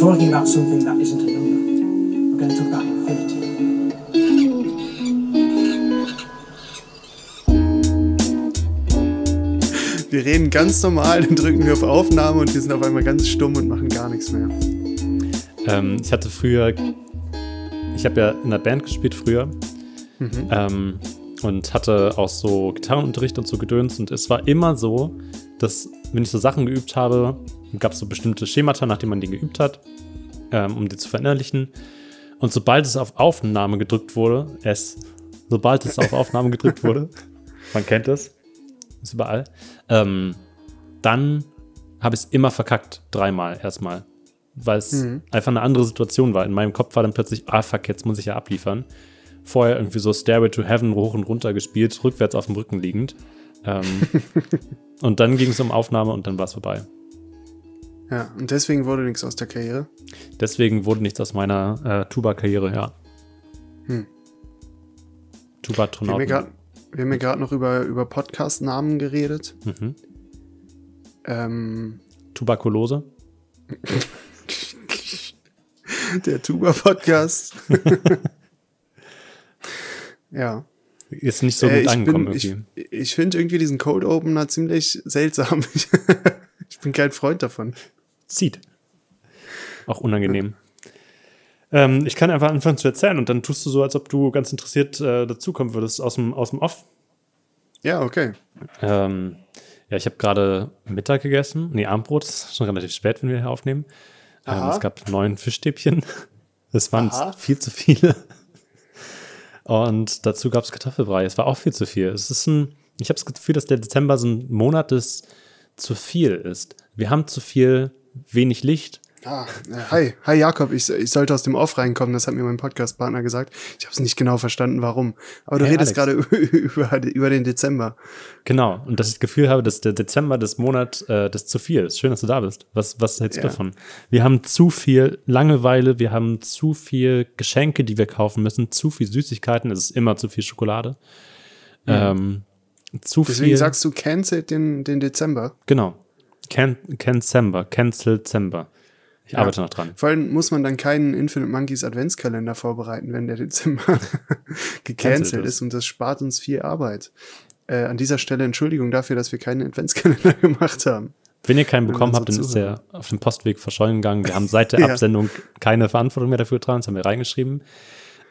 we're talking about something that isn't a number. We're going to talk about infinity. Wir reden ganz normal, dann drücken wir auf Aufnahme und wir sind auf einmal ganz stumm und machen gar nichts mehr. Ähm, ich hatte früher, ich habe ja in der Band gespielt früher Mhm. ähm, und hatte auch so Gitarrenunterricht und so Gedöns und es war immer so, dass wenn ich so Sachen geübt habe, gab es so bestimmte Schemata, nachdem man die geübt hat, ähm, um die zu verinnerlichen. Und sobald es auf Aufnahme gedrückt wurde, es, sobald es auf Aufnahme gedrückt wurde, man kennt es, ist überall, ähm, dann habe ich es immer verkackt, dreimal erstmal. Weil es Mhm. einfach eine andere Situation war. In meinem Kopf war dann plötzlich, ah fuck, jetzt muss ich ja abliefern. Vorher irgendwie so Stairway to Heaven hoch und runter gespielt, rückwärts auf dem Rücken liegend. Ähm, und dann ging es um Aufnahme und dann war es vorbei. Ja, und deswegen wurde nichts aus der Karriere. Deswegen wurde nichts aus meiner äh, Tuba-Karriere, ja. Hm. Wir haben ja Tuba-Tronauten. grad- wir haben ja gerade noch über, über Podcast-Namen geredet. Mhm. Ähm, Tuberkulose. der Tuba-Podcast. ja. Ist nicht so Äh, gut ich angekommen bin, ich, irgendwie. ich finde irgendwie diesen Cold Opener ziemlich seltsam. ich bin kein Freund davon. Zieht. Auch unangenehm. Ähm, ich kann einfach anfangen zu erzählen und dann tust du so, als ob du ganz interessiert äh, dazukommen würdest aus dem, aus dem Off. Ja, okay. Ähm, ja, ich habe gerade Mittag gegessen. Nee, Abendbrot. Es ist schon relativ spät, wenn wir hier aufnehmen. Ähm, es gab neun Fischstäbchen. Es waren Aha. viel zu viele. Und dazu gab es Kartoffelbrei. Es war auch viel zu viel. Es ist ein, ich habe das Gefühl, dass der Dezember so ein Monat des zu viel ist. Wir haben zu viel, wenig Licht. Ah, hi, hi Jakob, ich, ich sollte aus dem Off reinkommen, das hat mir mein Podcast-Partner gesagt. Ich habe es nicht genau verstanden, warum. Aber du Hey, redest gerade über, über den Dezember. Genau. Und dass ich das Gefühl habe, dass der Dezember des Monat äh, das zu viel ist. Schön, dass du da bist. Was, was hältst du Ja. davon? Wir haben zu viel Langeweile, wir haben zu viel Geschenke, die wir kaufen müssen, zu viel Süßigkeiten, es ist immer zu viel Schokolade. Ähm, zu Deswegen viel. sagst du, cancel den, den Dezember. genau. Can, Cancember, Cancel December. Ich arbeite noch dran. Vor allem muss man dann keinen Infinite Monkeys Adventskalender vorbereiten, wenn der Dezember gecancelt ist. Und das spart uns viel Arbeit. Äh, an dieser Stelle Entschuldigung dafür, dass wir keinen Adventskalender gemacht haben. Wenn ihr keinen bekommen habt, dann ist zuhören. er auf dem Postweg verschollen gegangen. Wir haben seit der Ja. Absendung keine Verantwortung mehr dafür getragen, das haben wir reingeschrieben.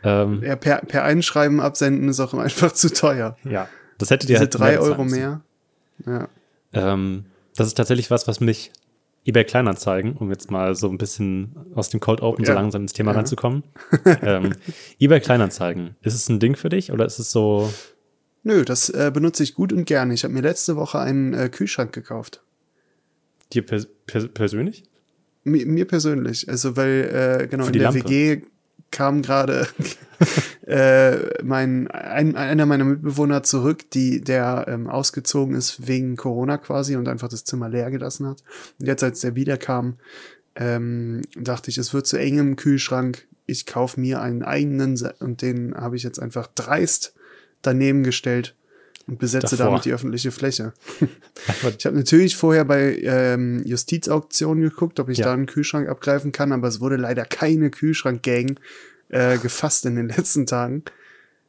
Ähm, Ja, per, per Einschreiben absenden ist auch einfach zu teuer. ja. Das hättet ihr Diese halt drei Euro mehr. Ja. Ähm, das ist tatsächlich was, was mich eBay Kleinanzeigen, um jetzt mal so ein bisschen aus dem Cold Open so Ja. langsam ins Thema Ja. reinzukommen. ähm, eBay Kleinanzeigen, ist es ein Ding für dich oder ist es so, Nö, das äh, benutze ich gut und gerne. Ich habe mir letzte Woche einen äh, Kühlschrank gekauft. dir pers pers persönlich? Mir, mir persönlich. Also, weil, äh, genau, Für in der Lampe. WG kam gerade äh, mein, ein, einer meiner Mitbewohner zurück, die, der ähm, ausgezogen ist wegen Corona quasi und einfach das Zimmer leer gelassen hat. Und jetzt, als der wiederkam, ähm, dachte ich, es wird zu eng im Kühlschrank. Ich kaufe mir einen eigenen und den habe ich jetzt einfach dreist daneben gestellt und besetze Davor. damit die öffentliche Fläche. Ich habe natürlich vorher bei ähm, Justizauktionen geguckt, ob ich Ja. da einen Kühlschrank abgreifen kann, aber es wurde leider keine Kühlschrankgang äh, gefasst in den letzten Tagen.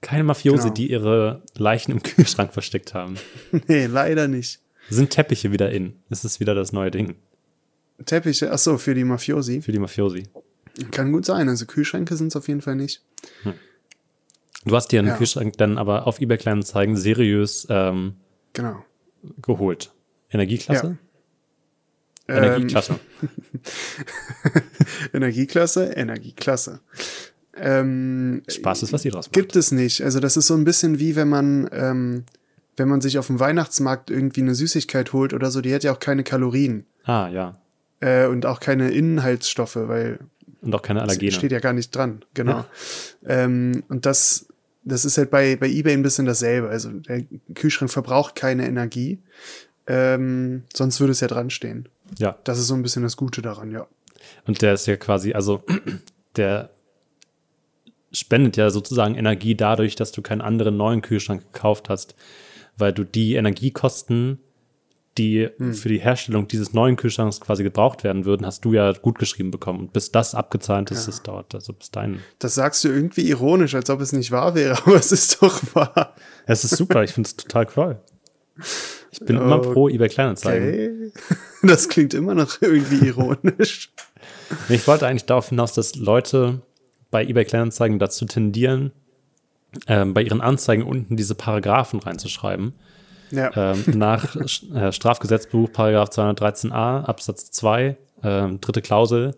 Keine Mafiose, Genau. die ihre Leichen im Kühlschrank versteckt haben. nee, leider nicht. Sind Teppiche wieder in? Ist es wieder das neue Ding Teppiche, ach so, für die Mafiosi. für die Mafiosi? Kann gut sein, also Kühlschränke sind es auf jeden Fall nicht. Du hast dir einen Ja. Kühlschrank dann aber auf eBay Kleinanzeigen seriös ähm, Genau. geholt. Energieklasse? Ähm, Energieklasse. Energieklasse, Energieklasse. Ähm, Spaß ist, was ihr draus macht. Gibt es nicht. Also das ist so ein bisschen wie wenn man, ähm, wenn man sich auf dem Weihnachtsmarkt irgendwie eine Süßigkeit holt oder so, die hat ja auch keine Kalorien Ah, ja. äh, und auch keine Inhaltsstoffe, weil Und auch keine Allergene. steht ja gar nicht dran. Genau. Ja. Ähm, und das, das ist halt bei, bei eBay ein bisschen dasselbe. Also der Kühlschrank verbraucht keine Energie. Ähm, sonst würde es ja dran stehen. Ja. Das ist so ein bisschen das Gute daran, ja. Und der ist ja quasi, also der spendet ja sozusagen Energie dadurch, dass du keinen anderen neuen Kühlschrank gekauft hast, weil du die Energiekosten die Hm. für die Herstellung dieses neuen Kühlschranks quasi gebraucht werden würden, hast du ja gut geschrieben bekommen. Und bis das abgezahlt ist, das dauert also bis dahin. Das sagst du irgendwie ironisch, als ob es nicht wahr wäre, aber es ist doch wahr. Es ist super, ich finde es total toll. Ich bin immer pro eBay Kleinanzeigen. Okay. Das klingt immer noch irgendwie ironisch. Ich wollte eigentlich darauf hinaus, dass Leute bei eBay Kleinanzeigen dazu tendieren, ähm, bei ihren Anzeigen unten diese Paragraphen reinzuschreiben. Ja. Ähm, nach äh, Strafgesetzbuch, Paragraph 213a, Absatz 2, ähm, dritte Klausel,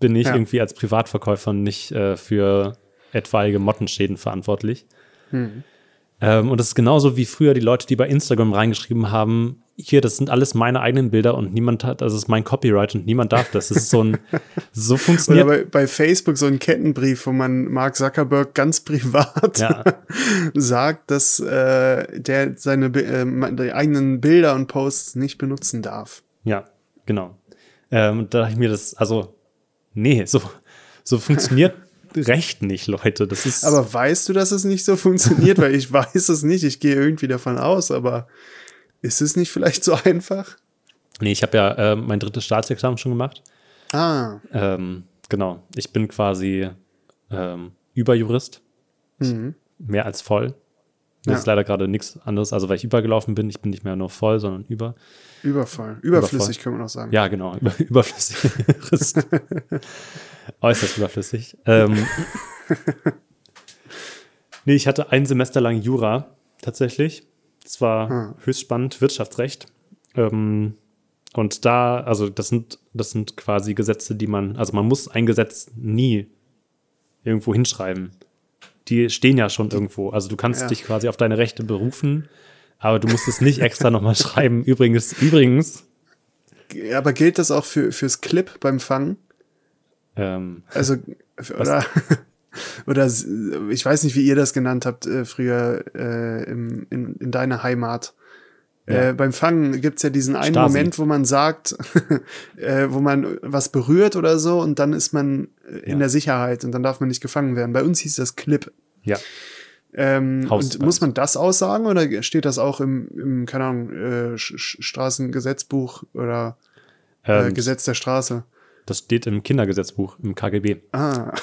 bin ich Ja. irgendwie als Privatverkäufer nicht äh, für etwaige Mottenschäden verantwortlich. Hm. Ähm, und das ist genauso wie früher die Leute, die bei Instagram reingeschrieben haben, hier, das sind alles meine eigenen Bilder und niemand hat, das ist mein Copyright und niemand darf das. Das ist so ein, so Oder funktioniert. bei, bei Facebook so ein Kettenbrief, wo man Mark Zuckerberg ganz privat Ja. sagt, dass äh, der seine äh, eigenen Bilder und Posts nicht benutzen darf. Ja, genau. Ähm, und da dachte ich mir, das, also, nee, so, so funktioniert Recht nicht, Leute. Das ist. Aber weißt du, dass es nicht so funktioniert? Weil ich weiß es nicht. Ich gehe irgendwie davon aus, aber ist es nicht vielleicht so einfach? nee, ich habe ja äh, mein drittes Staatsexamen schon gemacht. Ah, Ähm, genau. Ich bin quasi ähm, Überjurist. mhm. Mehr als voll. Das Ja. ist leider gerade nichts anderes. Also, weil ich übergelaufen bin, ich bin nicht mehr nur voll, sondern über. übervoll. Überflüssig, können wir noch sagen. Ja, genau. Über, überflüssig. Äußerst überflüssig. Ähm, nee, ich hatte ein Semester lang Jura tatsächlich. Das war Hm. höchst spannend, Wirtschaftsrecht. Ähm, und da, also das sind, das sind quasi Gesetze, die man, also man muss ein Gesetz nie irgendwo hinschreiben. Die stehen ja schon irgendwo. Also du kannst Ja. dich quasi auf deine Rechte berufen, aber du musst es nicht extra nochmal schreiben. Übrigens, übrigens, Aber gilt das auch für, fürs Clip beim Fangen? ähm, Also, oder, oder ich weiß nicht, wie ihr das genannt habt äh, früher äh, im, in, in deiner Heimat. Ja. Äh, beim Fangen gibt's ja diesen einen Stasi. Moment, wo man sagt, äh, wo man was berührt oder so und dann ist man äh, in Ja. der Sicherheit und dann darf man nicht gefangen werden. Bei uns hieß das Clip. ja. Ähm, und muss man das aussagen oder steht das auch im, im keine Ahnung, äh, Straßengesetzbuch oder äh, Ähm, Gesetz der Straße? Das steht im Kindergesetzbuch, im KGB. Ah.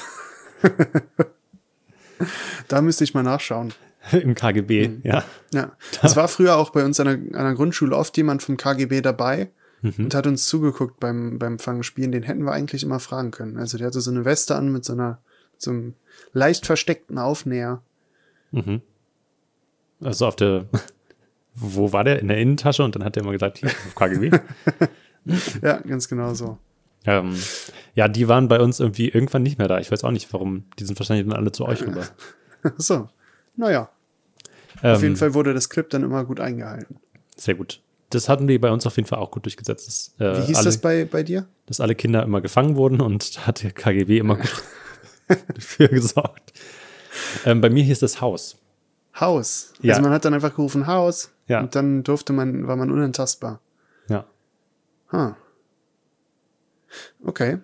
da müsste ich mal nachschauen. Im KGB, Mhm. ja. Ja. Es war früher auch bei uns an der, an der Grundschule oft jemand vom KGB dabei Mhm. und hat uns zugeguckt beim, beim Fangenspielen. Den hätten wir eigentlich immer fragen können. Also der hatte so eine Weste an mit so einer, so einem leicht versteckten Aufnäher. Mhm. Also auf der, wo war der? In der Innentasche und dann hat er immer gesagt, hier, auf KGB. Ja, ganz genau so. Ähm, ja, die waren bei uns irgendwie irgendwann nicht mehr da. Ich weiß auch nicht, warum. Die sind wahrscheinlich dann alle zu euch rüber. so. Naja, Ähm, auf jeden Fall wurde das Clip dann immer gut eingehalten. Sehr gut. Das hatten die bei uns auf jeden Fall auch gut durchgesetzt. Dass, äh, Wie hieß alle, das bei, bei dir? dass alle Kinder immer gefangen wurden und da hat der KGB immer gut dafür gesorgt. Ähm, bei mir hieß das Haus. Haus. Ja. Also man hat dann einfach gerufen Haus Ja. und dann durfte man, war man unantastbar. Ja, Ha. Okay.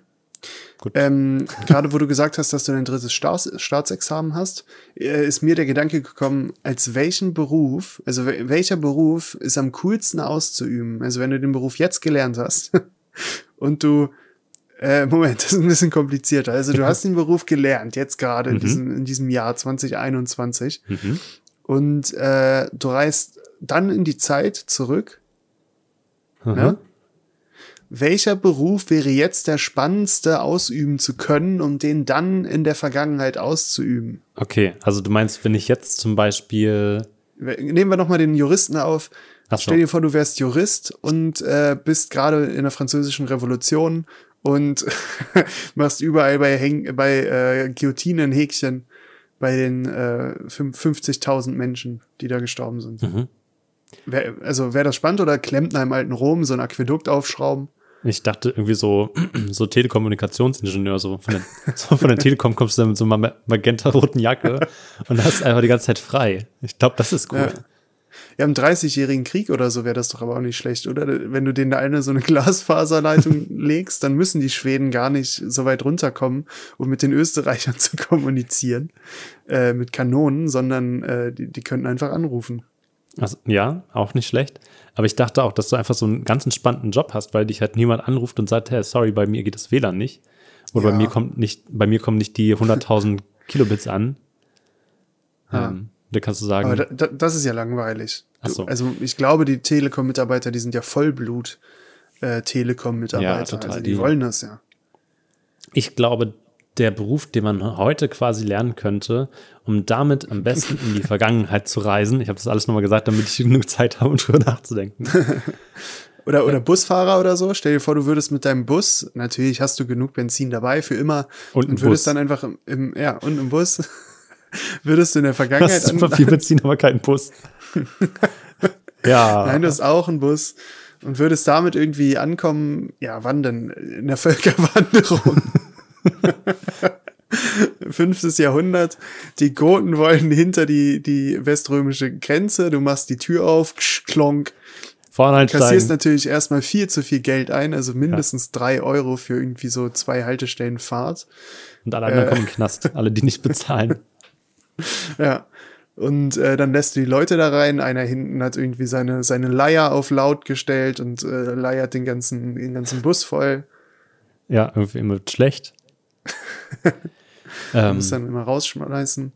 Ähm, Gerade wo du gesagt hast, dass du dein drittes Staats Staatsexamen hast, äh, ist mir der Gedanke gekommen, als welchen Beruf, also wel- welcher Beruf ist am coolsten auszuüben? Also wenn du den Beruf jetzt gelernt hast und du, äh, Moment, das ist ein bisschen komplizierter. Also du hast den Beruf gelernt, jetzt gerade in, Mhm. diesem, in diesem Jahr 2021 Mhm. und äh, du reist dann in die Zeit zurück. Mhm. Ne? Welcher Beruf wäre jetzt der spannendste ausüben zu können, um den dann in der Vergangenheit auszuüben? Okay, also du meinst, wenn ich jetzt zum Beispiel. Nehmen wir nochmal den Juristen auf. So. Stell dir vor, du wärst Jurist und äh, bist gerade in der französischen Revolution und machst überall bei, Häng bei äh, Guillotinen Häkchen bei den äh, fünf- 50.000 Menschen, die da gestorben sind. Mhm. Wär, also wäre das spannend oder Klempner im alten Rom so ein Aquädukt aufschrauben? Ich dachte irgendwie so, so Telekommunikationsingenieur, so von, der, so von der Telekom kommst du dann mit so einer ma- magenta-roten Jacke und hast einfach die ganze Zeit frei. Ich glaube, das ist cool. Ja. Ja, im 30-jährigen Krieg oder so wäre das doch aber auch nicht schlecht, oder? Wenn du denen da eine so eine Glasfaserleitung legst, dann müssen die Schweden gar nicht so weit runterkommen, um mit den Österreichern zu kommunizieren, äh, mit Kanonen, sondern äh, die, die könnten einfach anrufen. Also, ja, auch nicht schlecht. Aber ich dachte auch, dass du einfach so einen ganz entspannten Job hast, weil dich halt niemand anruft und sagt, hey, sorry, bei mir geht das WLAN nicht. Oder Ja. bei mir kommt nicht, bei mir kommen nicht die 100.000 Kilobits an. Ja. Ähm, da kannst du sagen, Aber da, da, das ist ja langweilig. Ach so. Also ich glaube, die Telekom-Mitarbeiter, die sind ja Vollblut äh, Telekom-Mitarbeiter. Ja, total. Also die, Die- wollen das ja. ich glaube, der Beruf, den man heute quasi lernen könnte, um damit am besten in die Vergangenheit zu reisen. Ich habe das alles nochmal gesagt, damit ich genug Zeit habe, um drüber nachzudenken. Oder, oder Busfahrer oder so. Stell dir vor, du würdest mit deinem Bus, natürlich hast du genug Benzin dabei für immer Und einen würdest Bus. dann einfach im, im, ja, und im Bus würdest du in der Vergangenheit Hast super viel Benzin, aber keinen Bus. ja. Nein, du hast auch einen Bus und würdest damit irgendwie ankommen, ja, wann denn? In der Völkerwanderung. Fünftes Jahrhundert. Die Goten wollen hinter die, die weströmische Grenze. Du machst die Tür auf, ksch, klonk. Vorne Kassierst einsteigen. natürlich erstmal viel zu viel Geld ein, also mindestens drei Euro für irgendwie so zwei Haltestellen Fahrt. Und alle anderen Äh. kommen in den Knast. Alle, die nicht bezahlen. Ja. Und äh, dann lässt du die Leute da rein. Einer hinten hat irgendwie seine, seine Leier auf laut gestellt und äh, leiert den ganzen, den ganzen Bus voll. Ja, irgendwie immer schlecht. ähm, Muss dann immer rausschmeißen.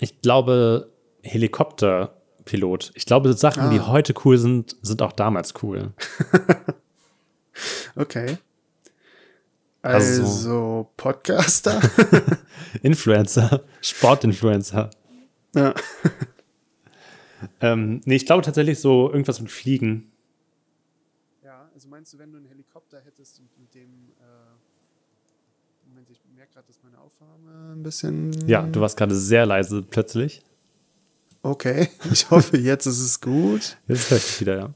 ich glaube, Helikopterpilot. Ich glaube, Sachen, die Ah. heute cool sind, sind auch damals cool. Okay. Also- Also, Podcaster. Influencer, Sportinfluencer. ja. Ähm, nee, ich glaube tatsächlich so irgendwas mit Fliegen. ja, also meinst du, wenn du einen Helikopter hättest und mit dem. Äh, Moment, ich merke gerade, dass meine Aufnahme ein bisschen. Ja, du warst gerade sehr leise plötzlich. Okay, ich hoffe, jetzt ist es gut. Jetzt höre ich wieder, ja.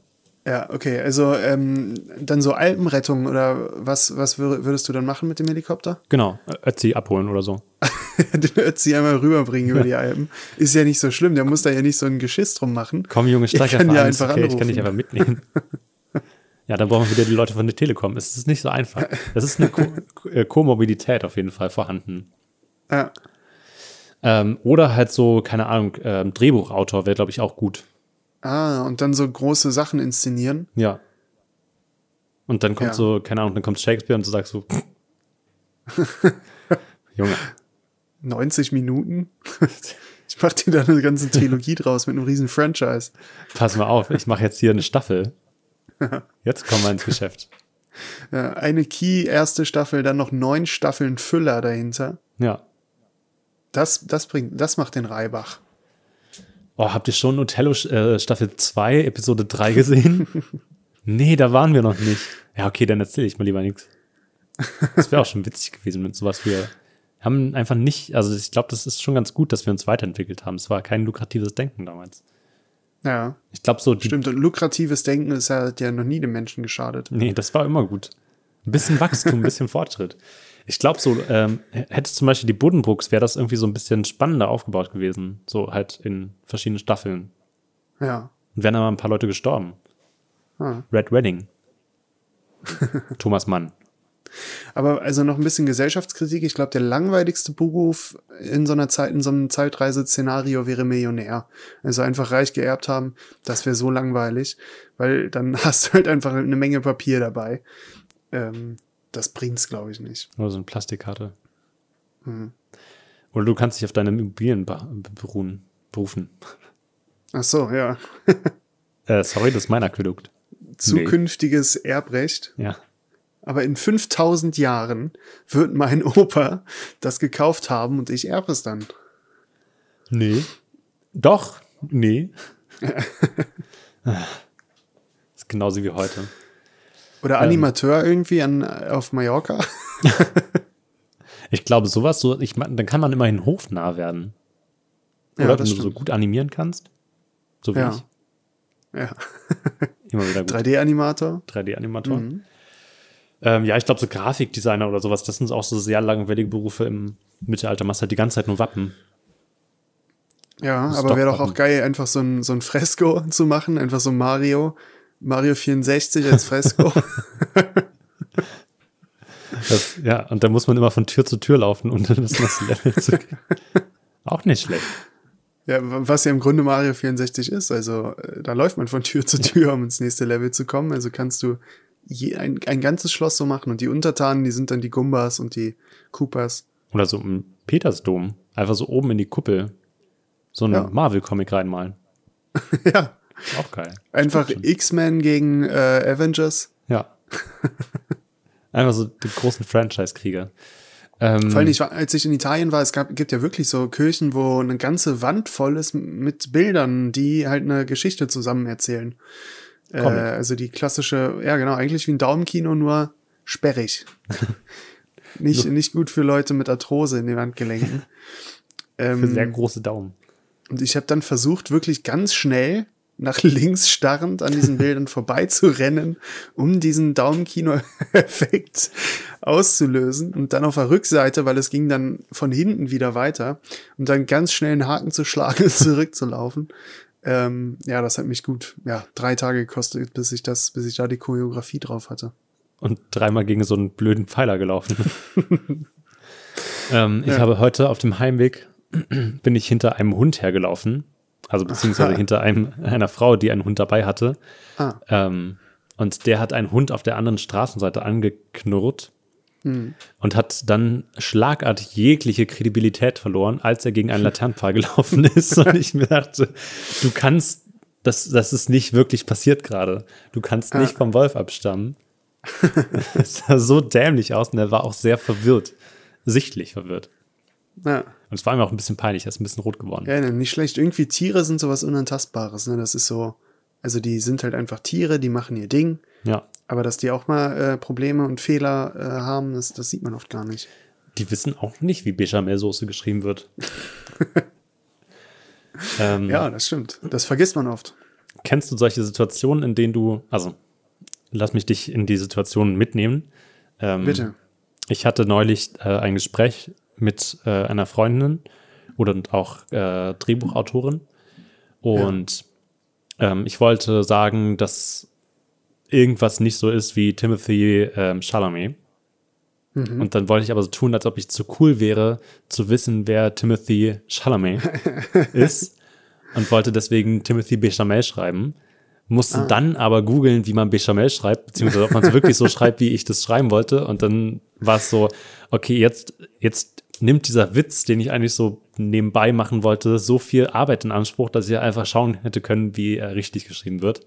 Ja, okay, also ähm, dann so Alpenrettung oder was, was wür- würdest du dann machen mit dem Helikopter? Genau, Ötzi abholen oder so. Den Ötzi einmal rüberbringen über die Alpen. Ist ja nicht so schlimm, der muss da ja nicht so ein Geschiss drum machen. Komm, Junge, Ich Streicher kann ja einfach okay, ich kann dich anrufen. einfach mitnehmen. ja, dann brauchen wir wieder die Leute von der Telekom. Es ist nicht so einfach. Es ist eine Ko äh, Komorbidität auf jeden Fall vorhanden. Ja, Ähm, oder halt so, keine Ahnung, ähm, Drehbuchautor wäre, glaube ich, auch gut. ah, und dann so große Sachen inszenieren. Ja. Und dann kommt Ja. so, keine Ahnung, dann kommt Shakespeare und du sagst so, Junge, 90 Minuten. Ich mach dir da eine ganze Trilogie draus mit einem riesen Franchise. pass mal auf, ich mache jetzt hier eine Staffel. Jetzt kommen wir ins Geschäft. Ja, eine Key, erste Staffel, dann noch neun Staffeln Füller dahinter. Ja. Das, das bringt, das macht den Reibach. Oh, habt ihr schon Othello äh, Staffel 2, Episode 3 gesehen? nee, da waren wir noch nicht. Ja, okay, dann erzähle ich mal lieber nichts. Das wäre auch schon witzig gewesen mit sowas. Wir haben einfach nicht, also ich glaube, das ist schon ganz gut, dass wir uns weiterentwickelt haben. Es war kein lukratives Denken damals. Ja, Ich glaube so, stimmt. Und lukratives Denken ist ja, hat ja noch nie dem Menschen geschadet. nee, das war immer gut. Ein bisschen Wachstum, ein bisschen Fortschritt. Ich glaube so, ähm, hätte zum Beispiel die Buddenbrooks, wäre das irgendwie so ein bisschen spannender aufgebaut gewesen. So halt in verschiedenen Staffeln. Ja. Und wären aber ein paar Leute gestorben. Ah. Red Wedding. Thomas Mann. Aber also noch ein bisschen Gesellschaftskritik. Ich glaube, der langweiligste Beruf in so einer Zeit, in so einem Zeitreise-Szenario wäre Millionär. Also einfach reich geerbt haben, das wäre so langweilig, weil dann hast du halt einfach eine Menge Papier dabei. Ähm, das bringt's, glaube ich, nicht. Oder so eine Plastikkarte. Oder du kannst dich auf deine Immobilien be- beruhen, berufen. Ach so, ja. Äh, sorry, das ist mein Aquädukt. Zukünftiges Erbrecht. Ja. Aber in 5000 Jahren wird mein Opa das gekauft haben und ich erbe es dann. Nee. Doch. Nee. ist genauso wie heute. Oder Animateur irgendwie an, auf Mallorca. Ich glaube, sowas, so, ich dann kann man immerhin hofnah werden. Ja, Oder das wenn du so stimmt. gut animieren kannst. So wie Ja. ich. Ja. Immer wieder gut. 3D-Animator. 3D-Animator. Mhm. Ähm, ja, ich glaube, so Grafikdesigner oder sowas, das sind auch so sehr langweilige Berufe im Mittelalter. Machst halt die ganze Zeit nur Wappen. Ja, aber wäre doch auch geil, einfach so ein, so ein Fresko zu machen. Einfach so Mario. Mario 64 als Fresko. Das, ja, und da muss man immer von Tür zu Tür laufen, um dann das nächste Level zu gehen. Auch nicht schlecht. Ja, was ja im Grunde Mario 64 ist. Also äh, da läuft man von Tür zu Tür, um ins nächste Level zu kommen. Also kannst du je, ein, ein ganzes Schloss so machen und die Untertanen, die sind dann die Gumbas und die Koopas. Oder so im Petersdom. Einfach so oben in die Kuppel. So einen Ja. Marvel-Comic reinmalen. ja, Auch geil. einfach. X-Men gegen äh, Avengers. Ja. Einfach so die großen Franchise-Krieger. Ähm, Vor allem, ich war, als ich in Italien war, es gab, gibt ja wirklich so Kirchen, wo eine ganze Wand voll ist mit Bildern, die halt eine Geschichte zusammen erzählen. Äh, also die klassische, ja genau, eigentlich wie ein Daumenkino, nur sperrig. nicht, nicht gut für Leute mit Arthrose in den Handgelenken. für sehr ähm, große Daumen. und ich habe dann versucht, wirklich ganz schnell nach links starrend an diesen Bildern vorbeizurennen, um diesen Daumenkino-Effekt auszulösen und dann auf der Rückseite, weil es ging dann von hinten wieder weiter, um dann ganz schnell einen Haken zu schlagen und zurückzulaufen. Ähm, ja, das hat mich gut, ja, drei Tage gekostet, bis ich das, bis ich da die Choreografie drauf hatte. Und dreimal gegen so einen blöden Pfeiler gelaufen. ähm, Ich Ja. habe heute auf dem Heimweg bin ich hinter einem Hund hergelaufen. Also beziehungsweise hinter einem, einer Frau, die einen Hund dabei hatte. Ah, Ähm, und der hat einen Hund auf der anderen Straßenseite angeknurrt hm. und hat dann schlagartig jegliche Kredibilität verloren, als er gegen einen Laternenpfahl gelaufen ist. Und ich mir dachte, du kannst, das, das ist nicht wirklich passiert gerade. Du kannst Ja. nicht vom Wolf abstammen. Es sah so dämlich aus und er war auch sehr verwirrt. Sichtlich verwirrt. ja. Und es war ihm auch ein bisschen peinlich, er ist ein bisschen rot geworden. Ja, ne, nicht schlecht. Irgendwie Tiere sind sowas Unantastbares, ne? Das ist so, also die sind halt einfach Tiere, die machen ihr Ding. Ja. Aber dass die auch mal äh, Probleme und Fehler äh, haben, das, das sieht man oft gar nicht. Die wissen auch nicht, wie Bechamelsoße geschrieben wird. ähm, Ja, das stimmt. Das vergisst man oft. Kennst du solche Situationen, in denen du, also lass mich dich in die Situation mitnehmen. Ähm, Bitte. Ich hatte neulich äh, ein Gespräch mit äh, einer Freundin oder auch äh, Drehbuchautorin und ähm, ich wollte sagen, dass irgendwas nicht so ist wie Timothy ähm, Chalamet. Mhm. Und dann wollte ich aber so tun, als ob ich zu cool wäre, zu wissen, wer Timothy Chalamet ist. Und wollte deswegen Timothy Bechamel schreiben. Musste Ah. dann aber googeln, wie man Bechamel schreibt, beziehungsweise ob man es wirklich so schreibt, wie ich das schreiben wollte. Und dann war es so, okay, jetzt, jetzt nimmt dieser Witz, den ich eigentlich so nebenbei machen wollte, so viel Arbeit in Anspruch, dass ich einfach schauen hätte können, wie er richtig geschrieben wird.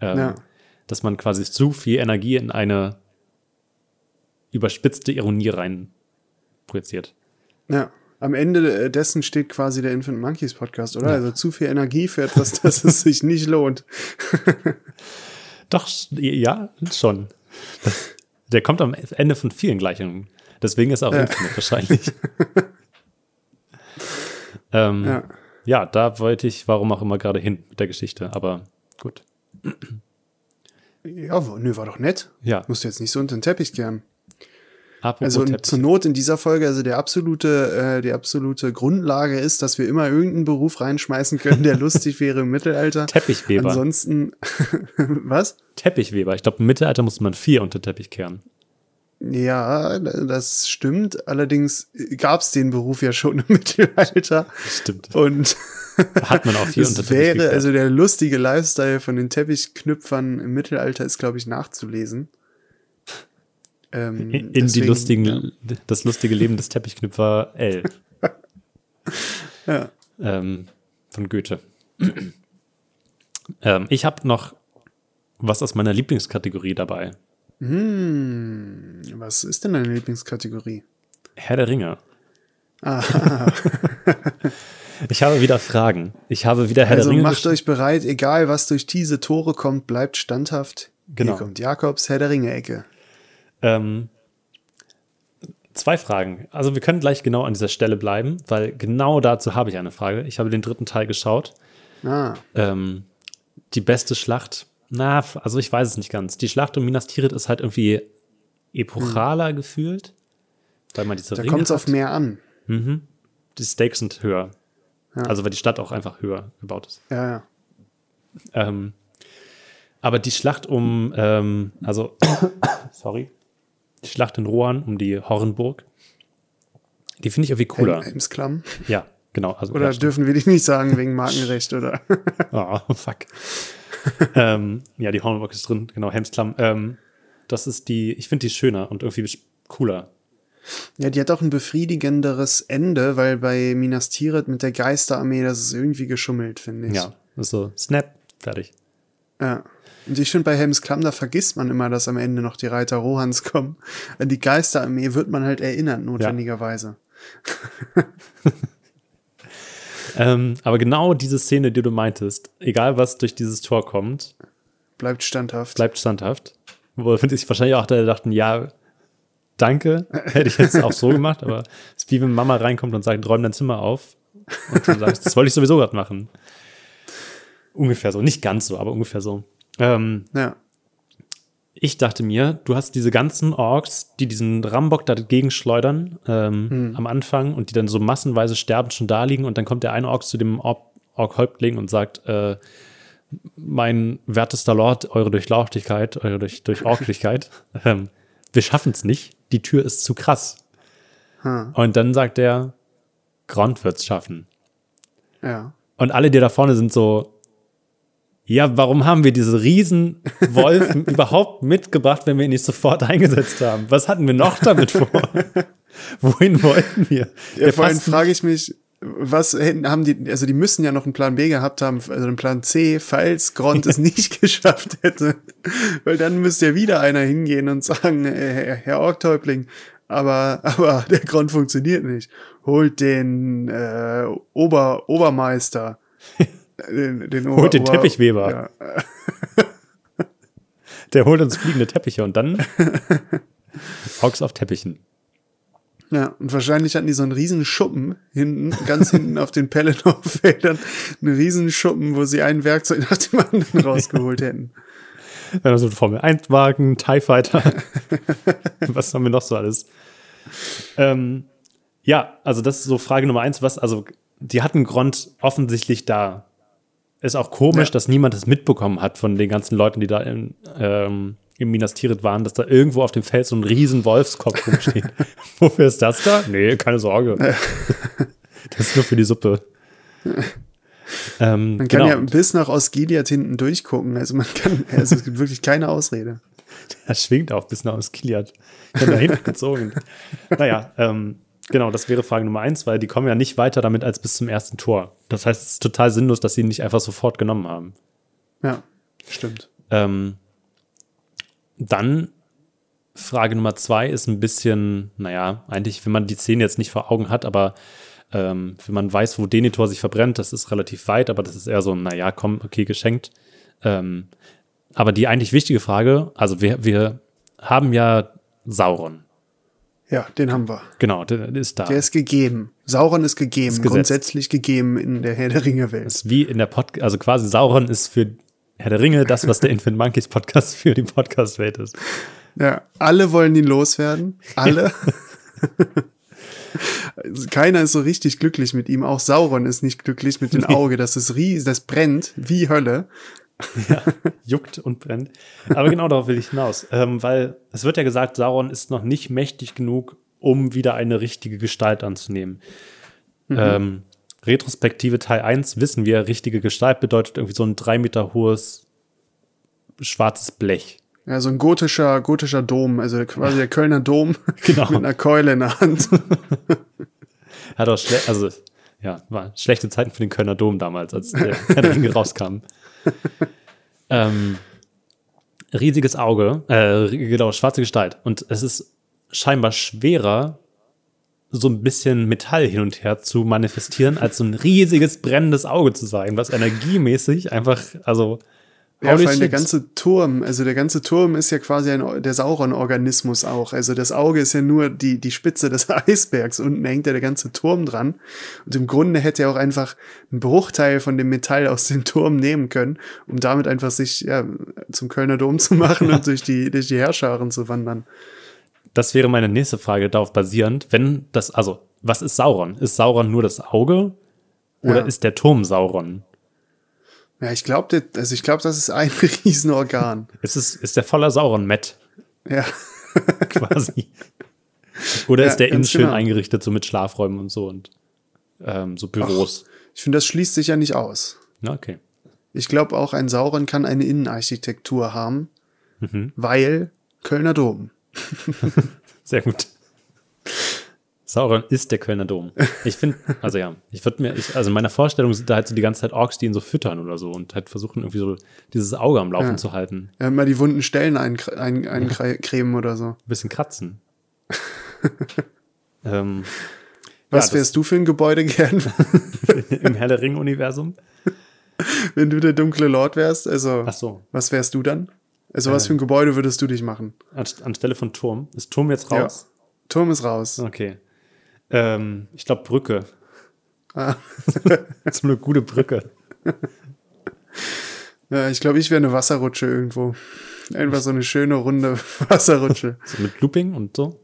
Ähm, Ja. Dass man quasi zu viel Energie in eine überspitzte Ironie rein projiziert. Ja. Am Ende dessen steht quasi der Infant Monkeys Podcast, oder? Also zu viel Energie für etwas, dass es sich nicht lohnt. Doch, ja, schon. Der kommt am Ende von vielen Gleichungen. Deswegen ist er auch Ja. Infinite wahrscheinlich. ähm, ja. Ja. da wollte ich, warum auch immer, gerade hin mit der Geschichte. Aber gut. Ja, nö, war doch nett. Ja, Musst du jetzt nicht so unter den Teppich kehren. apropos Also Teppich. zur Not in dieser Folge, also der absolute, äh, die absolute Grundlage ist, dass wir immer irgendeinen Beruf reinschmeißen können, der lustig wäre im Mittelalter. Teppichweber. Ansonsten, was? Teppichweber. Ich glaube, im Mittelalter musste man vier unter Teppich kehren. Ja, das stimmt. Allerdings gab es den Beruf ja schon im Mittelalter. Stimmt. Und Hat man auch vier unter wäre, also der lustige Lifestyle von den Teppichknüpfern im Mittelalter ist, glaube ich, nachzulesen. Ähm, in, in die deswegen, lustigen, das lustige Leben des Teppichknüpfer L. Ja. ähm, von Goethe. ähm, ich habe noch was aus meiner Lieblingskategorie dabei. Hm, was ist denn deine Lieblingskategorie? Herr der Ringe. Ah, Ich habe wieder Fragen. Ich habe wieder Herr also der Ringe. macht gesch- euch bereit, egal was durch diese Tore kommt, bleibt standhaft. Genau. Hier kommt Jakobs Herr der Ringe-Ecke. Ähm, zwei Fragen. Also wir können gleich genau an dieser Stelle bleiben, weil genau dazu habe ich eine Frage. Ich habe den dritten Teil geschaut. Ah, Ähm, die beste Schlacht. Na, also ich weiß es nicht ganz. Die Schlacht um Minas Tirith ist halt irgendwie epochaler gefühlt, weil man diese da Ringe kommt es auf mehr an. Mhm. Die Stakes sind höher. Ja. Also weil die Stadt auch einfach höher gebaut ist. Ja, ja. Ähm, aber die Schlacht um, ähm, also, sorry, die Schlacht in Rohan um die Hornburg, die finde ich irgendwie cooler. Helm- Helmsklamm. Ja, Genau. Also, Oder dürfen wir die nicht sagen wegen Markenrecht, oder? Oh, fuck. ähm, ja, die Hornbock ist drin, genau, Helmsklamm. Ähm, das ist die, ich finde die schöner und irgendwie cooler. Ja, die hat auch ein befriedigenderes Ende, weil bei Minas Tirith mit der Geisterarmee, das ist irgendwie geschummelt, finde ich. Ja, ist so, snap, fertig. Ja. Und ich finde, bei Helms Klamm, da vergisst man immer, dass am Ende noch die Reiter Rohans kommen. An die Geisterarmee wird man halt erinnert, notwendigerweise. Ähm, aber genau diese Szene, die du meintest, egal was durch dieses Tor kommt, Bleibt standhaft. bleibt standhaft. Wo finde ich wahrscheinlich auch da dachten, ja, danke, hätte ich jetzt auch so gemacht, aber es ist wie wenn Mama reinkommt und sagt, räum dein Zimmer auf. Und du sagst, das wollte ich sowieso gerade machen. Ungefähr so, nicht ganz so, aber ungefähr so. Ähm, ja. Ich dachte mir, du hast diese ganzen Orks, die diesen Rambock dagegen schleudern ähm, am Anfang und die dann so massenweise sterbend schon da liegen und dann kommt der eine Ork zu dem Ork- Ork-Häuptling und sagt, äh, mein wertester Lord, eure Durchlauchtigkeit, eure durch, Durchorklichkeit, ähm, wir schaffen es nicht, die Tür ist zu krass. Hm. Und dann sagt er, Grond wird's schaffen. Ja. Und alle, die da vorne sind so, ja, warum haben wir diese riesen Wolf überhaupt mitgebracht, wenn wir ihn nicht sofort eingesetzt haben? Was hatten wir noch damit vor? Wohin wollten wir? Ja, Der vor allem frage ich mich, was hätten, haben die, also die müssen ja noch einen Plan B gehabt haben, also einen Plan C, falls Grond es nicht geschafft hätte. Weil dann müsste ja wieder einer hingehen und sagen, äh, Herr, Herr Orktäubling, aber, aber der Grond funktioniert nicht. Holt den äh, Ober, Obermeister. Den, den Ober, Holt den Ober- Teppichweber. Ja, Der holt uns fliegende Teppiche und dann Orks auf Teppichen. Ja, und wahrscheinlich hatten die so einen riesen Schuppen hinten, ganz hinten auf den Pelennor-Feldern, einen riesen Schuppen, wo sie ein Werkzeug nach dem anderen rausgeholt hätten. Dann so ein Formel-1-Wagen, TIE Fighter. was haben wir noch so alles? Ähm, ja, also das ist so Frage Nummer eins. Was, also, die hatten Grond offensichtlich da. Ist auch komisch, Ja. dass niemand das mitbekommen hat von den ganzen Leuten, die da in, ähm, im Minas Tirith waren, dass da irgendwo auf dem Feld so ein riesen Wolfskopf rumsteht. Wofür ist das da? Nee, keine Sorge. das ist nur für die Suppe. Ähm, Man genau. kann ja bis nach Osgiliath hinten durchgucken. Also man kann, also es gibt wirklich keine Ausrede. Er schwingt auch bis nach Oskiliad. Ich habe da hinten gezogen. Naja, ähm, genau, das wäre Frage Nummer eins, weil die kommen ja nicht weiter damit als bis zum ersten Tor. Das heißt, es ist total sinnlos, dass sie ihn nicht einfach sofort genommen haben. Ja, stimmt. Ähm, dann Frage Nummer zwei ist ein bisschen, naja, eigentlich, wenn man die Szene jetzt nicht vor Augen hat, aber ähm, wenn man weiß, wo Denethor sich verbrennt, das ist relativ weit, aber das ist eher so, naja, komm, okay, geschenkt. Ähm, aber die eigentlich wichtige Frage, also wir, wir haben ja Sauron. Ja, den haben wir. Genau, der, der ist da. Der ist gegeben. Sauron ist gegeben. Ist grundsätzlich gegeben in der Herr der Ringe-Welt. ist wie in der Podcast, also quasi Sauron ist für Herr der Ringe das, was der Infant Monkeys Podcast für die Podcast-Welt ist. Ja, alle wollen ihn loswerden. Alle. Also Keiner ist so richtig glücklich mit ihm. Auch Sauron ist nicht glücklich mit dem Auge. Das ist ries, das brennt wie Hölle. Juckt und brennt. Aber genau darauf will ich hinaus. Ähm, weil es wird ja gesagt, Sauron ist noch nicht mächtig genug, um wieder eine richtige Gestalt anzunehmen. Ähm, Retrospektive Teil 1 wissen wir, richtige Gestalt bedeutet irgendwie so ein drei Meter hohes schwarzes Blech. Ja, so ein gotischer, gotischer Dom, also quasi der Kölner Dom Genau. mit einer Keule in der Hand. Hat auch schle also ja, war schlechte Zeiten für den Kölner Dom damals, als der Ringe rauskam. ähm, riesiges Auge, äh, genau, schwarze Gestalt. Und es ist scheinbar schwerer, so ein bisschen Metall hin und her zu manifestieren, als so ein riesiges brennendes Auge zu sein, was energiemäßig einfach, also Ja, holy vor allem der ganze Turm, also der ganze Turm ist ja quasi ein, der Sauron-Organismus auch. Also das Auge ist ja nur die, die Spitze des Eisbergs. Unten hängt ja der ganze Turm dran. Und im Grunde hätte er auch einfach einen Bruchteil von dem Metall aus dem Turm nehmen können, um damit einfach sich ja, zum Kölner Dom zu machen und durch die, durch die Herrscharen zu wandern. Das wäre meine nächste Frage darauf basierend, wenn das, also, was ist Sauron? Ist Sauron nur das Auge oder Ja. ist der Turm Sauron? Ja, ich glaube, also ich glaube, das ist ein Riesenorgan. Ist, es, ist der voller Sauron-Met Ja. quasi? Oder Ja, ist der innen schön genau. eingerichtet, so mit Schlafräumen und so? Und ähm, so Büros. Ich finde, das schließt sich ja nicht aus. Okay. Ich glaube auch, ein Sauron kann eine Innenarchitektur haben, Mhm. weil Kölner Dom. Sehr gut. Sauron ist der Kölner Dom. Ich finde, also ja, ich würde mir, ich, also in meiner Vorstellung sind da halt so die ganze Zeit Orks, die ihn so füttern oder so und halt versuchen irgendwie so dieses Auge am Laufen Ja. zu halten. Ja, mal die wunden Stellen eincremen ein, eincremen oder so. Ein bisschen kratzen. ähm, Was das- wärst du für ein Gebäude gern, im Herr der Ring-Universum? wenn du der dunkle Lord wärst? Also, Ach so, was wärst du dann? Also, was Äh. für ein Gebäude würdest du dich machen? an, anstelle von Turm. Ist Turm jetzt Ja. raus? Turm ist raus. Okay. Ähm, ich glaube Brücke. Ah. so eine gute Brücke. Ja, ich glaube, ich wäre eine Wasserrutsche irgendwo. Einfach so eine schöne, runde Wasserrutsche. So mit Looping und so.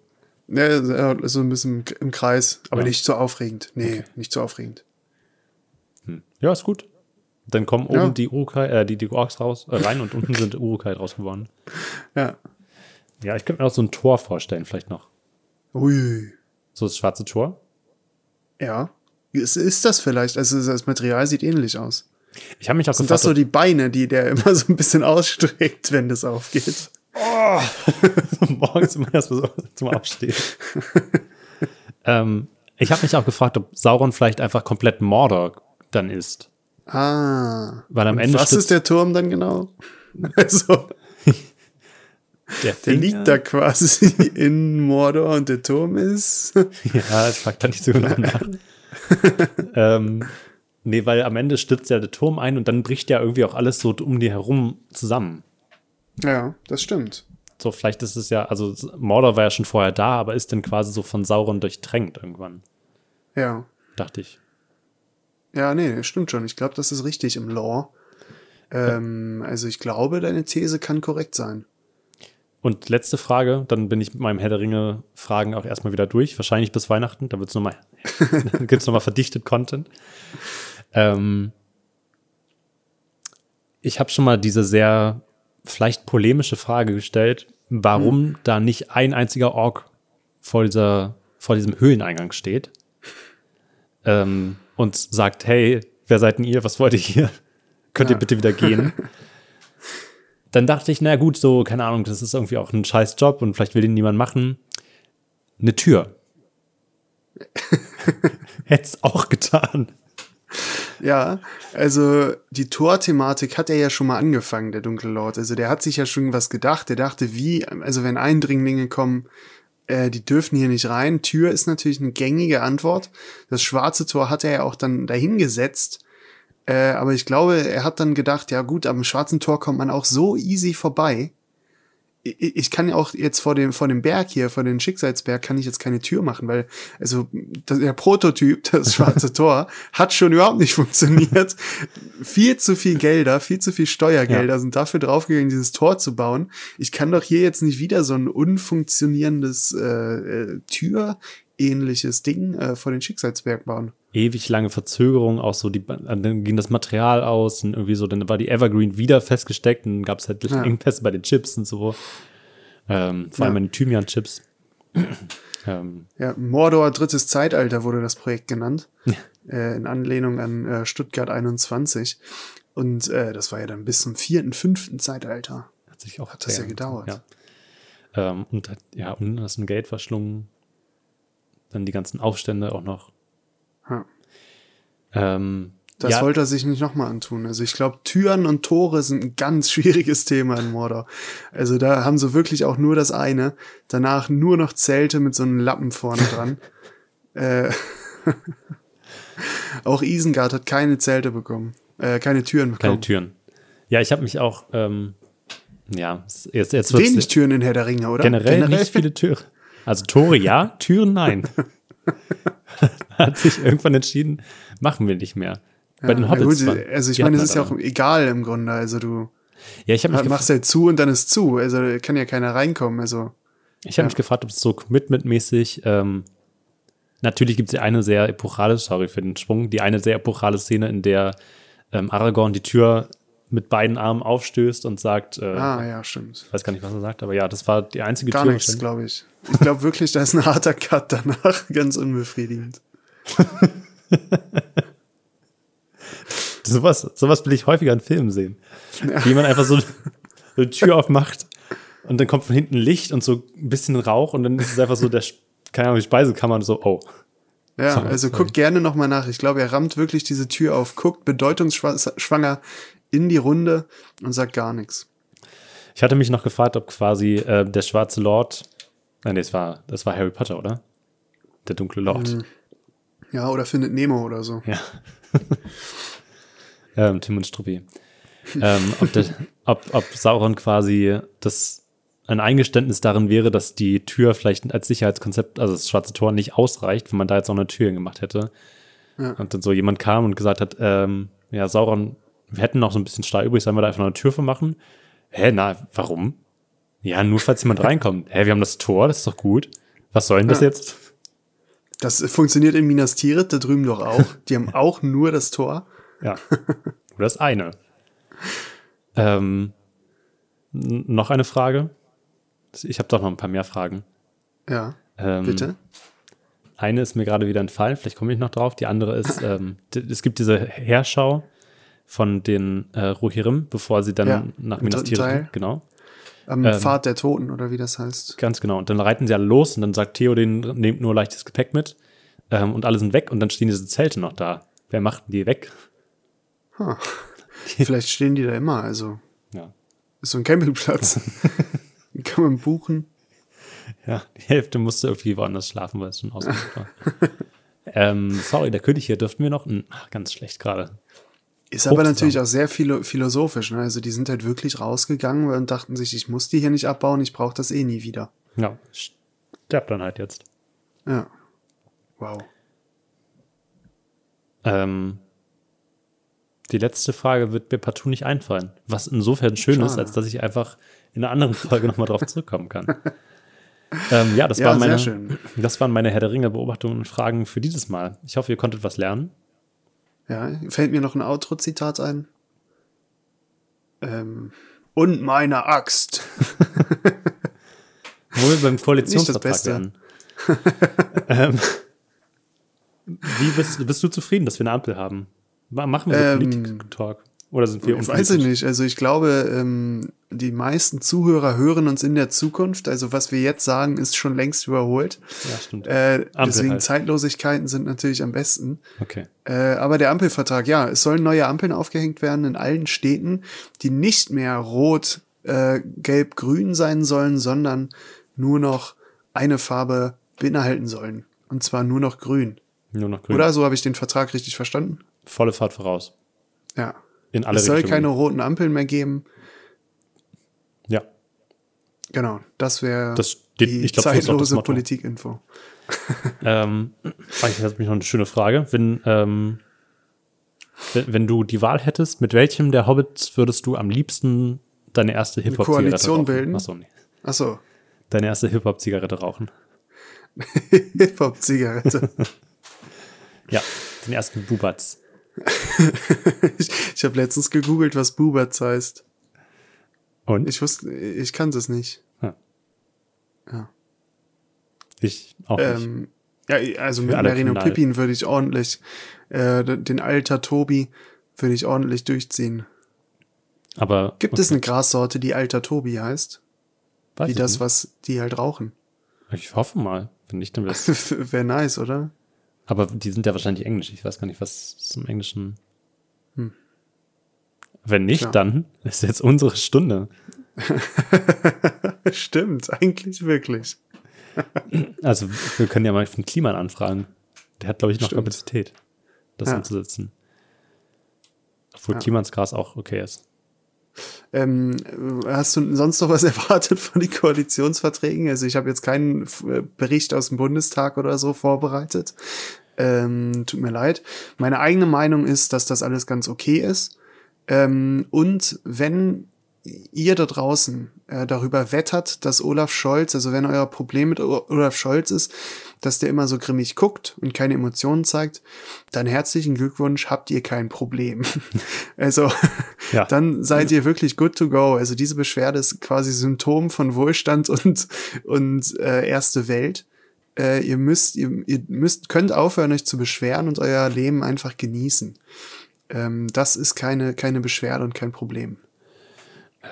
Ja, so ein bisschen im Kreis, aber Ja. nicht so aufregend. Nee, nicht so aufregend. Hm. Ja, ist gut. Dann kommen oben Ja. die Urukai, äh, die, die Orks raus, äh, rein und unten sind Urukai draus geworden. Ja. Ja, ich könnte mir auch so ein Tor vorstellen, vielleicht noch. Ui. So das schwarze Tor. Ja. Ist, ist das vielleicht? Also das Material sieht ähnlich aus. Ich habe mich auch Sind das gefragt, so die Beine, die der immer so ein bisschen ausstreckt, wenn das aufgeht? ob- morgens immer erst so zum Aufstehen. ähm, ich habe mich auch gefragt, ob Sauron vielleicht einfach komplett Mordor dann ist. Ah. Weil am Ende was ist der Turm dann genau? Also, der, der liegt da quasi in Mordor und der Turm ist. Ja, ich frag da nicht so genau nach. ähm, nee, weil am Ende stürzt ja der Turm ein und dann bricht ja irgendwie auch alles so um die herum zusammen. ja, das stimmt. So, vielleicht ist es ja, also Mordor war ja schon vorher da, aber ist dann quasi so von Sauron durchtränkt irgendwann, Ja. dachte ich. Ja, nee, stimmt schon. Ich glaube, das ist richtig im Lore. Ähm, also ich glaube, deine These kann korrekt sein. Und letzte Frage, dann bin ich mit meinem Herr der Ringe-Fragen auch erstmal wieder durch, wahrscheinlich bis Weihnachten, da wird's noch mal, gibt es nochmal verdichtet Content. Ähm, ich habe schon mal diese sehr vielleicht polemische Frage gestellt, warum da nicht ein einziger Ork vor, dieser, vor diesem Höhleneingang steht ähm, und sagt, hey, wer seid denn ihr, was wollt ihr hier? Könnt ihr Ja. bitte wieder gehen? Dann dachte ich, na gut, so, keine Ahnung, das ist irgendwie auch ein scheiß Job und vielleicht will den niemand machen. Eine Tür. Hätt's auch getan. Ja, also die Tor-Thematik hat er ja schon mal angefangen, der Dunkle Lord. Also der hat sich ja schon was gedacht. Der dachte, wie, also wenn Eindringlinge kommen, äh, die dürfen hier nicht rein. Tür ist natürlich eine gängige Antwort. Das schwarze Tor hat er ja auch dann dahingesetzt. Äh, aber ich glaube, er hat dann gedacht, ja gut, am schwarzen Tor kommt man auch so easy vorbei. Ich, ich kann ja auch jetzt vor dem, vor dem Berg hier, vor dem Schicksalsberg, kann ich jetzt keine Tür machen, weil, also, das, der Prototyp, das schwarze Tor, hat schon überhaupt nicht funktioniert. viel zu viel Gelder, viel zu viel Steuergelder sind dafür draufgegangen, dieses Tor zu bauen. Ich kann doch hier jetzt nicht wieder so ein unfunktionierendes äh, äh, Tür-ähnliches Ding äh, vor den Schicksalsberg bauen. Ewig lange Verzögerung, auch so, die, dann ging das Material aus und irgendwie so, dann war die Evergreen wieder festgesteckt und dann gab es halt Ja. Engpässe bei den Chips und so. Ähm, vor allem Ja. bei den Thymian-Chips. ähm, Ja, Mordor drittes Zeitalter wurde das Projekt genannt. äh, in Anlehnung an äh, Stuttgart 21. Und äh, das war ja dann bis zum vierten, fünften Zeitalter. hat sich auch Hat das ja gedauert. Ja. Ähm, und hat, ja, und hast ein Geld verschlungen. Dann die ganzen Aufstände auch noch. Ja. Ähm, Das ja, wollte er sich nicht nochmal antun. Also ich glaube, Türen und Tore sind ein ganz schwieriges Thema in Mordor. Also da haben sie wirklich auch nur das eine. Danach nur noch Zelte mit so einem Lappen vorne dran. äh, auch Isengard hat keine Zelte bekommen. Äh, keine Türen bekommen. keine Türen. Ja, ich habe mich auch, ähm, ja, jetzt, jetzt wird's Wenig Türen in Herr der Ringe, oder? generell, nicht viele Türen. Also Tore ja, Türen nein. hat sich irgendwann entschieden, machen wir nicht mehr. Bei den Ja, Hobbits. gut, waren- also ich meine, es ist ja auch egal im Grunde. Also du Ja, ich habe mich, machst halt zu und dann ist zu. Also da kann ja keiner reinkommen. Also ich hab ja. mich gefragt, ob es so commitmentmäßig, ähm, natürlich gibt es ja eine sehr epochale, sorry für den Sprung, die eine sehr epochale Szene, in der ähm, Aragorn die Tür mit beiden Armen aufstößt und sagt, äh, ah ja, stimmt. ich weiß gar nicht, was er sagt, aber ja, das war die einzige Gar Tür. nichts, glaube ich. Ich glaube wirklich, da ist ein harter Cut danach ganz unbefriedigend. sowas, sowas will ich häufiger in Filmen sehen. Wie jemand einfach so eine Tür aufmacht und dann kommt von hinten Licht und so ein bisschen Rauch und dann ist es einfach so der, keine Ahnung, die Speisekammer und so, oh. Ja, also guckt gerne nochmal nach. Ich glaube, er rammt wirklich diese Tür auf, guckt bedeutungsschwanger in die Runde und sagt gar nichts. Ich hatte mich noch gefragt, ob quasi äh, der schwarze Lord, nein, nee, das war, das war Harry Potter, oder? Der dunkle Lord. Mhm. Ja, oder findet Nemo oder so. Ja. ähm, Tim und Struppi. ähm, ob, der, ob, ob Sauron quasi das ein Eingeständnis darin wäre, dass die Tür vielleicht als Sicherheitskonzept, also das schwarze Tor nicht ausreicht, wenn man da jetzt noch eine Tür gemacht hätte. Ja. Und dann so jemand kam und gesagt hat, ähm, ja, Sauron, wir hätten noch so ein bisschen Stahl übrig, sollen wir da einfach noch eine Tür für machen? Hä, na, warum? Ja, nur falls jemand reinkommt. Hä, wir haben das Tor, das ist doch gut. Was soll denn das Ja. jetzt? Das funktioniert in Minas Tirith da drüben doch auch. Die haben auch nur das Tor. Ja. Oder das eine. Ähm, noch eine Frage. Ich habe doch noch ein paar mehr Fragen. Ja, Ähm, bitte. Eine ist mir gerade wieder entfallen, vielleicht komme ich noch drauf. Die andere ist, ähm, es gibt diese Herschau von den äh, Rohirrim, bevor sie dann Ja, nach Minas Tirith. Genau, Am ähm, Pfad der Toten oder wie das heißt. ganz genau. Und dann reiten sie alle los und dann sagt Theo, den nehmt nur leichtes Gepäck mit. Ähm, und alle sind weg und dann stehen diese Zelte noch da. Wer macht die weg? Vielleicht stehen die da immer. Also Ja. ist so ein Campingplatz. Kann man buchen. Ja, die Hälfte musste irgendwie woanders schlafen, weil es schon ausgebucht war. ähm, sorry, der König hier dürften wir noch. Hm, Ach, ganz schlecht gerade. Ist aber natürlich auch sehr philo philosophisch. Ne? Also die sind halt wirklich rausgegangen und dachten sich, ich muss die hier nicht abbauen, ich brauche das eh nie wieder. Ja, sterbt dann halt jetzt. Ja. Wow. Ähm, die letzte Frage wird mir partout nicht einfallen. Was insofern schön ist, Schade. als dass ich einfach in einer anderen Folge nochmal drauf zurückkommen kann. ähm, ja, das, Ja, waren meine, das waren meine Herr der Ringe Beobachtungen und Fragen für dieses Mal. Ich hoffe, ihr konntet was lernen. Ja, fällt mir noch ein Outro-Zitat ein. Ähm, und meine Axt. Wo wir beim Koalitionsvertrag Beste. werden. ähm, wie bist, bist du zufrieden, dass wir eine Ampel haben? Ma- Machen wir so Ähm, Politik-Talk? Oder sind wir Ich weiß ich unpolitisch? nicht. Also ich glaube, ähm, die meisten Zuhörer hören uns in der Zukunft. Also was wir jetzt sagen, ist schon längst überholt. Ja, stimmt. Äh, Ampel deswegen halt. Zeitlosigkeiten sind natürlich am besten. okay. Äh, aber der Ampelvertrag, ja, es sollen neue Ampeln aufgehängt werden in allen Städten, die nicht mehr rot, äh, gelb, grün sein sollen, sondern nur noch eine Farbe beinhalten sollen. Und zwar nur noch grün. Nur noch grün. Oder so habe ich den Vertrag richtig verstanden? Volle Fahrt voraus. Ja. In alle Es soll Richtungen. keine roten Ampeln mehr geben. Ja, Genau, das wäre die ich glaub, zeitlose. Politikinfo. Ähm, eigentlich hat mich noch eine schöne Frage. Wenn, ähm, wenn, du die Wahl hättest, mit welchem der Hobbits würdest du am liebsten deine erste Hip-Hop-Zigarette Koalition rauchen? bilden? Achso, nee. Achso, Deine erste Hip-Hop-Zigarette rauchen. Hip-Hop-Zigarette. Ja, den ersten Bubatz. Ich ich habe letztens gegoogelt, was Bubatz heißt. Und? Ich wusste, ich kannte es nicht. Ich auch nicht. Ähm, ja, also Für mit Kriminal. Pippin würde ich ordentlich, äh, den alter Tobi würde ich ordentlich durchziehen. Aber Gibt es eine Grassorte, die alter Tobi heißt? weiß Wie das, nicht. was die halt rauchen. Ich hoffe mal. Wenn nicht, dann wäre. Wäre nice, oder? Aber die sind ja wahrscheinlich Englisch. Ich weiß gar nicht, was zum Englischen. Wenn nicht, Tja. dann ist jetzt unsere Stunde. Stimmt, eigentlich wirklich. Also, wir können ja mal von Kliman anfragen. Der hat, glaube ich, noch Stimmt. Kapazität, das Ja. umzusetzen. Obwohl Ja. Klimans Gras auch okay ist. Ähm, hast du sonst noch was erwartet von den Koalitionsverträgen? Also ich habe jetzt keinen äh, Bericht aus dem Bundestag oder so vorbereitet. Ähm, tut mir leid. Meine eigene Meinung ist, dass das alles ganz okay ist. Ähm, und wenn ihr da draußen äh, darüber wettert, dass Olaf Scholz, also wenn euer Problem mit Olaf Scholz ist, dass der immer so grimmig guckt und keine Emotionen zeigt, dann herzlichen Glückwunsch, habt ihr kein Problem. also Ja. dann seid ihr wirklich good to go. Also diese Beschwerde ist quasi Symptom von Wohlstand und, und äh, erste Welt. Äh, ihr müsst, ihr, ihr müsst, könnt aufhören, euch zu beschweren und euer Leben einfach genießen. Ähm, das ist keine, keine Beschwerde und kein Problem.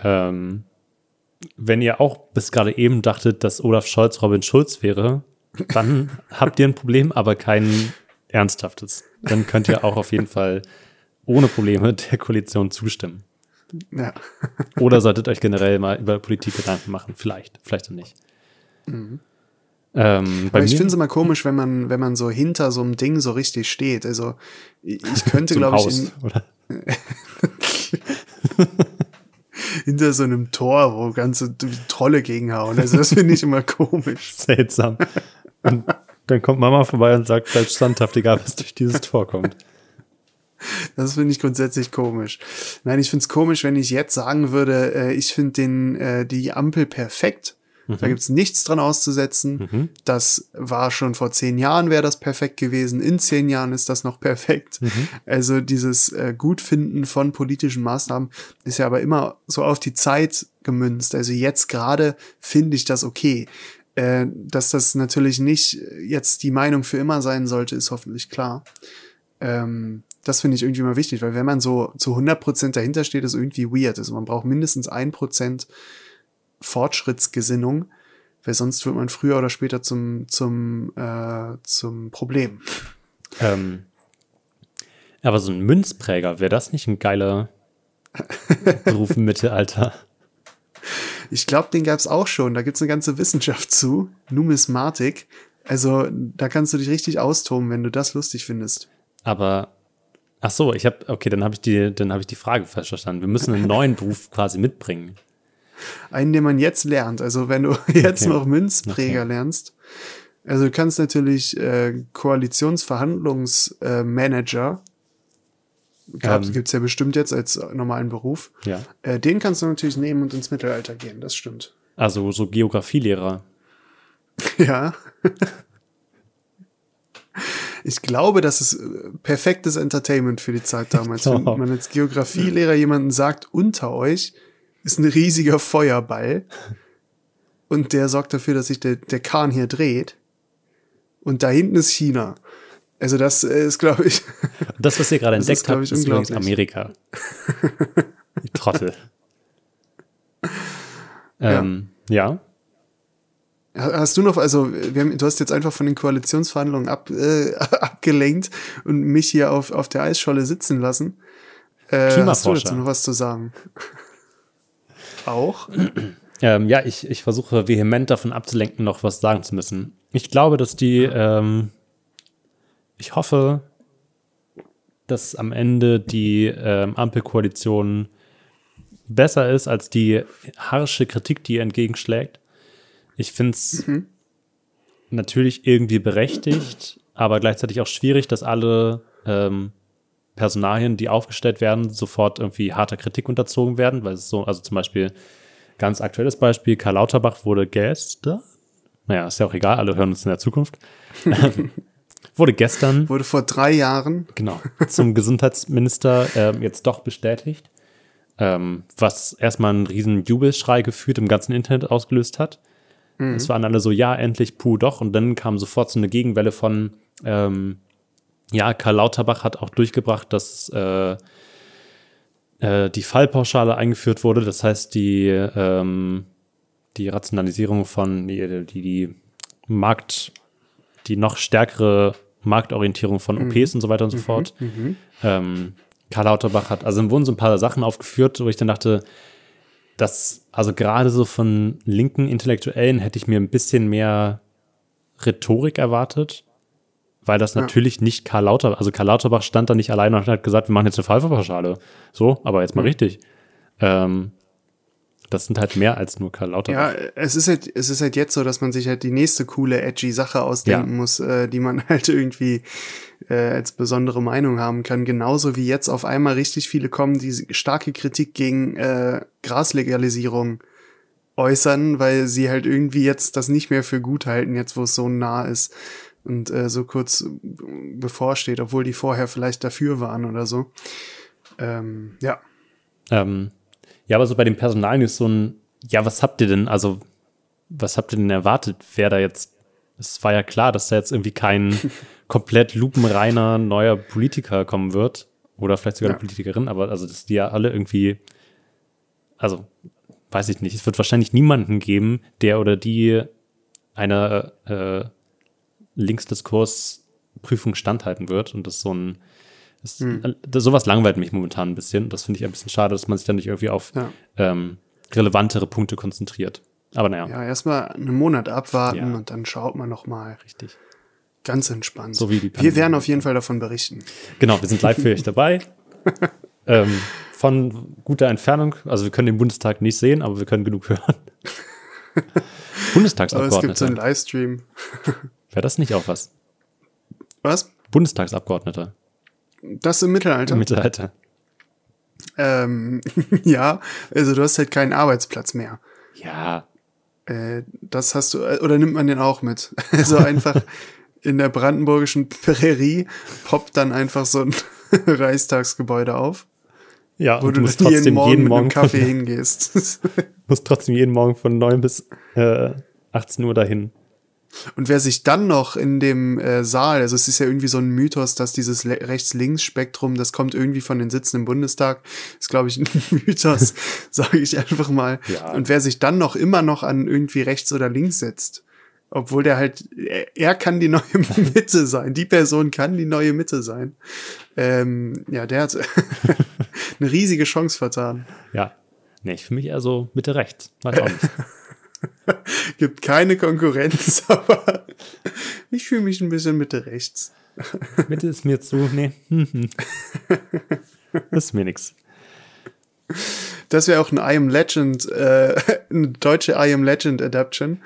Ähm, wenn ihr auch bis gerade eben dachtet, dass Olaf Scholz Robin Schulz wäre, dann habt ihr ein Problem, aber kein ernsthaftes. Dann könnt ihr auch auf jeden Fall ohne Probleme der Koalition zustimmen. Ja. Oder solltet euch generell mal über Politik Gedanken machen. Vielleicht, vielleicht auch nicht. Mhm. Ähm, Aber ich finde es immer komisch, wenn man, wenn man so hinter so einem Ding so richtig steht. Also ich könnte, glaube ich, in, hinter so einem Tor, wo ganze Trolle gegenhauen. Also das finde ich immer komisch. Seltsam. Und dann kommt Mama vorbei und sagt, bleib standhaft, egal was durch dieses Tor kommt. Das finde ich grundsätzlich komisch. Nein, ich finde es komisch, wenn ich jetzt sagen würde, äh, ich finde den äh, die Ampel perfekt. Da gibt's nichts dran auszusetzen. Das war schon vor zehn Jahren wäre das perfekt gewesen. In zehn Jahren ist das noch perfekt. Also dieses äh, Gutfinden von politischen Maßnahmen ist ja aber immer so auf die Zeit gemünzt. Also jetzt gerade finde ich das okay. Äh, dass das natürlich nicht jetzt die Meinung für immer sein sollte, ist hoffentlich klar. Ähm, das finde ich irgendwie mal wichtig, weil wenn man so zu 100% dahinter steht, ist irgendwie weird. Also man braucht mindestens 1% Fortschrittsgesinnung, weil sonst wird man früher oder später zum, zum, äh, zum Problem. Ähm, aber so ein Münzpräger, wäre das nicht ein geiler Beruf im Mittelalter? Ich glaube, den gab's auch schon. Da gibt's eine ganze Wissenschaft zu. Numismatik. Also da kannst du dich richtig austoben, wenn du das lustig findest. Aber ach so, ich habe okay, dann habe ich die, dann habe ich die Frage falsch verstanden. Wir müssen einen neuen Beruf quasi mitbringen. Einen, den man jetzt lernt. Also wenn du jetzt Okay. noch Münzpräger Okay. lernst. Also du kannst natürlich äh, Koalitionsverhandlungsmanager, äh, Ähm. gibt's ja bestimmt jetzt als normalen Beruf. Ja. Äh, den kannst du natürlich nehmen und ins Mittelalter gehen, das stimmt. Also so Geografielehrer. Ja. Ich glaube, das ist äh, perfektes Entertainment für die Zeit damals. Wenn man als Geografielehrer jemanden sagt, unter euch ist ein riesiger Feuerball und der sorgt dafür, dass sich der, der Kahn hier dreht und da hinten ist China. Also das äh, ist, glaube ich, das, was ihr gerade entdeckt ist, habt, ich, ist übrigens unglaublich. Amerika. Die Trottel. ähm, ja. Hast du noch, also wir haben, du hast jetzt einfach von den Koalitionsverhandlungen ab, äh, abgelenkt und mich hier auf, auf der Eisscholle sitzen lassen. Äh, hast du dazu noch was zu sagen? Auch? Ähm, ja, ich, ich versuche vehement davon abzulenken, noch was sagen zu müssen. Ich glaube, dass die, ähm, ich hoffe, dass am Ende die ähm, Ampelkoalition besser ist als die harsche Kritik, die ihr entgegenschlägt. Ich finde es natürlich irgendwie berechtigt, aber gleichzeitig auch schwierig, dass alle ähm, Personalien, die aufgestellt werden, sofort irgendwie harter Kritik unterzogen werden, weil es so, also zum Beispiel ganz aktuelles Beispiel, Karl Lauterbach wurde gestern, naja, ist ja auch egal, alle hören uns in der Zukunft, wurde gestern, Wurde vor drei Jahren. genau, zum Gesundheitsminister ähm, jetzt doch bestätigt, ähm, was erstmal einen riesen Jubelschrei gefühlt im ganzen Internet ausgelöst hat. Es waren alle so, ja, endlich, puh, doch. Und dann kam sofort so eine Gegenwelle von, ähm, ja, Karl Lauterbach hat auch durchgebracht, dass äh, äh, die Fallpauschale eingeführt wurde. Das heißt, die, ähm, die Rationalisierung von, die, die, die Markt, die noch stärkere Marktorientierung von OPs und so weiter und so fort. Ähm, Karl Lauterbach hat, also wurden so ein paar Sachen aufgeführt, wo ich dann dachte, dass, also gerade so von linken Intellektuellen hätte ich mir ein bisschen mehr Rhetorik erwartet, weil das Ja. natürlich nicht Karl Lauterbach, also Karl Lauterbach stand da nicht alleine und hat gesagt, wir machen jetzt eine Fallpauschale. So, aber jetzt mal richtig. Ähm, das sind halt mehr als nur Karl Lauterbach. Ja, es ist halt, es ist halt jetzt so, dass man sich halt die nächste coole, edgy Sache ausdenken Ja. muss, äh, die man halt irgendwie äh, als besondere Meinung haben kann. Genauso wie jetzt auf einmal richtig viele kommen, die starke Kritik gegen äh, Graslegalisierung äußern, weil sie halt irgendwie jetzt das nicht mehr für gut halten, jetzt wo es so nah ist und äh, so kurz bevorsteht, obwohl die vorher vielleicht dafür waren oder so. Ähm, ja. Ähm, ja, aber so bei den Personalien ist so ein, ja, was habt ihr denn, also, was habt ihr denn erwartet, wer da jetzt es war ja klar, dass da jetzt irgendwie kein komplett lupenreiner neuer Politiker kommen wird. Oder vielleicht sogar Ja. eine Politikerin, aber also, dass die ja alle irgendwie, also, weiß ich nicht, es wird wahrscheinlich niemanden geben, der oder die einer äh, Linksdiskursprüfung standhalten wird. Und das ist so ein, das, Hm. sowas langweilt mich momentan ein bisschen. Das finde ich ein bisschen schade, dass man sich dann nicht irgendwie auf Ja. ähm, relevantere Punkte konzentriert. Aber naja, Ja, erstmal einen Monat abwarten Ja. und dann schaut man noch mal. richtig. Ganz entspannt. So wie die Wir werden auf jeden Fall davon berichten. Genau, wir sind live für euch dabei. ähm, von guter Entfernung, also wir können den Bundestag nicht sehen, aber wir können genug hören. Aber es gibt so einen Livestream. Wäre das nicht auch was? Was? Bundestagsabgeordneter Das im Mittelalter? im Mittelalter. ähm, ja, also du hast halt keinen Arbeitsplatz mehr. Ja, Äh, das hast du, äh, oder nimmt man den auch mit? Also einfach in der brandenburgischen Prärie poppt dann einfach so ein Reichstagsgebäude auf, ja, wo du du musst jeden trotzdem Morgen jeden mit Morgen, Kaffee von, hingehst. musst trotzdem jeden Morgen von 9 bis äh, 18 Uhr dahin. Und wer sich dann noch in dem äh, Saal, also es ist ja irgendwie so ein Mythos, dass dieses Rechts-Links-Spektrum, das kommt irgendwie von den Sitzen im Bundestag, ist glaube ich ein Mythos, sage ich einfach mal. Ja. Und wer sich dann noch immer noch an irgendwie rechts oder links setzt, obwohl der halt, er, er kann die neue Mitte sein, die Person kann die neue Mitte sein. Ähm, ja, der hat eine riesige Chance vertan. Ja. Nee, fühle mich eher so Mitte rechts. Weiß auch nicht. Gibt keine Konkurrenz, aber ich fühle mich ein bisschen Mitte rechts. Mitte ist mir zu, nee. Das ist mir nix. Das wäre auch ein I Am Legend, äh, eine deutsche I Am Legend Adaption.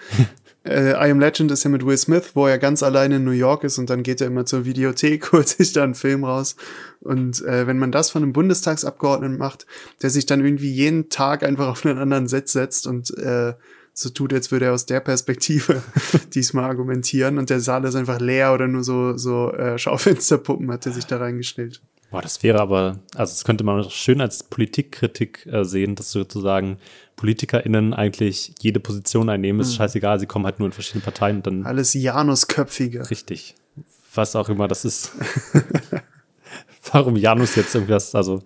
äh, I Am Legend ist ja mit Will Smith, wo er ganz alleine in New York ist und dann geht er immer zur Videothek, holt sich da einen Film raus. Und äh, wenn man das von einem Bundestagsabgeordneten macht, der sich dann irgendwie jeden Tag einfach auf einen anderen Sitz setzt und äh, so tut, als würde er aus der Perspektive diesmal argumentieren und der Saal ist einfach leer oder nur so, so äh, Schaufensterpuppen hat er sich da reingestellt. Boah, das wäre aber, also das könnte man schön als Politikkritik äh, sehen, dass sozusagen PolitikerInnen eigentlich jede Position einnehmen, ist scheißegal, sie kommen halt nur in verschiedene Parteien und dann Alles Janusköpfige. richtig. Was auch immer das ist. Warum Janus jetzt irgendwas, also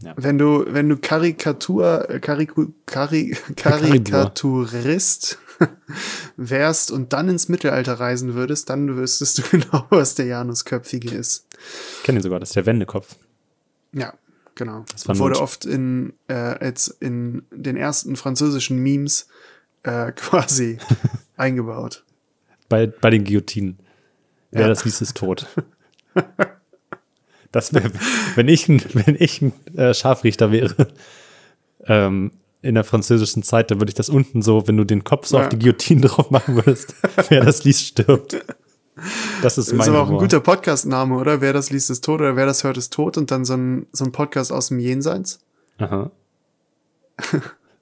Wenn du, wenn du Karikatur, äh, Kariku, Kari, Karikaturist wärst und dann ins Mittelalter reisen würdest, dann wüsstest du genau, was der Janusköpfige ist. ich kenne ihn sogar, das ist der Wendekopf. Ja, genau. Das war wurde oft in, äh, jetzt in den ersten französischen Memes äh, quasi eingebaut. Bei, bei den Guillotinen. Wer Ja. das liest, ist tot. Das wär, wenn ich ein, wenn ich ein äh, Scharfrichter wäre, ähm, in der französischen Zeit, dann würde ich das unten so, wenn du den Kopf so Ja. auf die Guillotine drauf machen würdest, wer das liest, stirbt. Das ist Das mein ist aber auch ein guter Podcast-Name, oder? Wer das liest, ist tot oder wer das hört, ist tot und dann so ein, so ein Podcast aus dem Jenseits. Aha.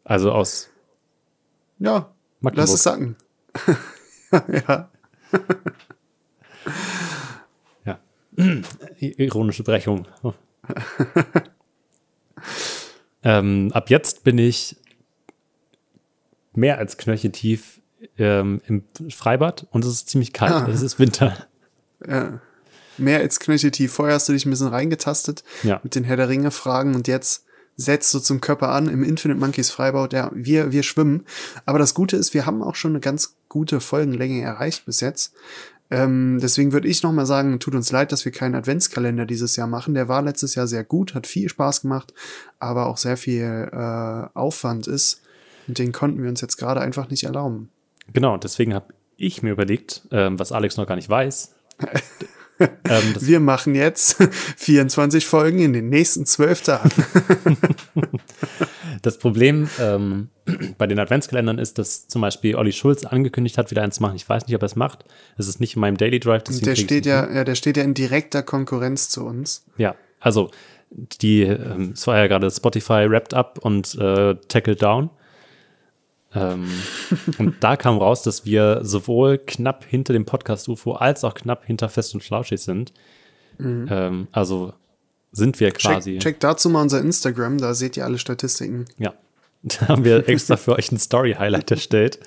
Also aus Ja, Magdeburg. lass es sacken. ja. Ironische Brechung. ähm, ab jetzt bin ich mehr als knöcheltief ähm, im Freibad und es ist ziemlich kalt. Ah. Es ist Winter. Ja. Mehr als knöcheltief. Vorher hast du dich ein bisschen reingetastet Ja. mit den Herr der Ringe Fragen und jetzt setzt du zum Körper an im Infinite Monkeys Freibad. Ja, wir, wir schwimmen. Aber das Gute ist, wir haben auch schon eine ganz gute Folgenlänge erreicht bis jetzt. Ähm, deswegen würde ich nochmal sagen, tut uns leid, dass wir keinen Adventskalender dieses Jahr machen. Der war letztes Jahr sehr gut, hat viel Spaß gemacht, aber auch sehr viel äh, Aufwand ist. Und den konnten wir uns jetzt gerade einfach nicht erlauben. Genau, deswegen habe ich mir überlegt, ähm, was Alex noch gar nicht weiß. ähm, Wir machen jetzt 24 Folgen in den nächsten zwölf Tagen. das Problem ähm, bei den Adventskalendern ist, dass zum Beispiel Olli Schulz angekündigt hat, wieder eins zu machen. Ich weiß nicht, ob er es macht. Es ist nicht in meinem Daily Drive. Der steht ja, ja, der steht ja in direkter Konkurrenz zu uns. Ja, also die, ähm, es war ja gerade Spotify Wrapped Up und äh, Tackle Down. Ähm, und da kam raus, dass wir sowohl knapp hinter dem Podcast UFO als auch knapp hinter Fest und Flauschig sind. Ähm, also sind wir quasi. Check, check dazu mal unser Instagram, da seht ihr alle Statistiken. Ja. Da haben wir extra für euch ein Story-Highlight erstellt.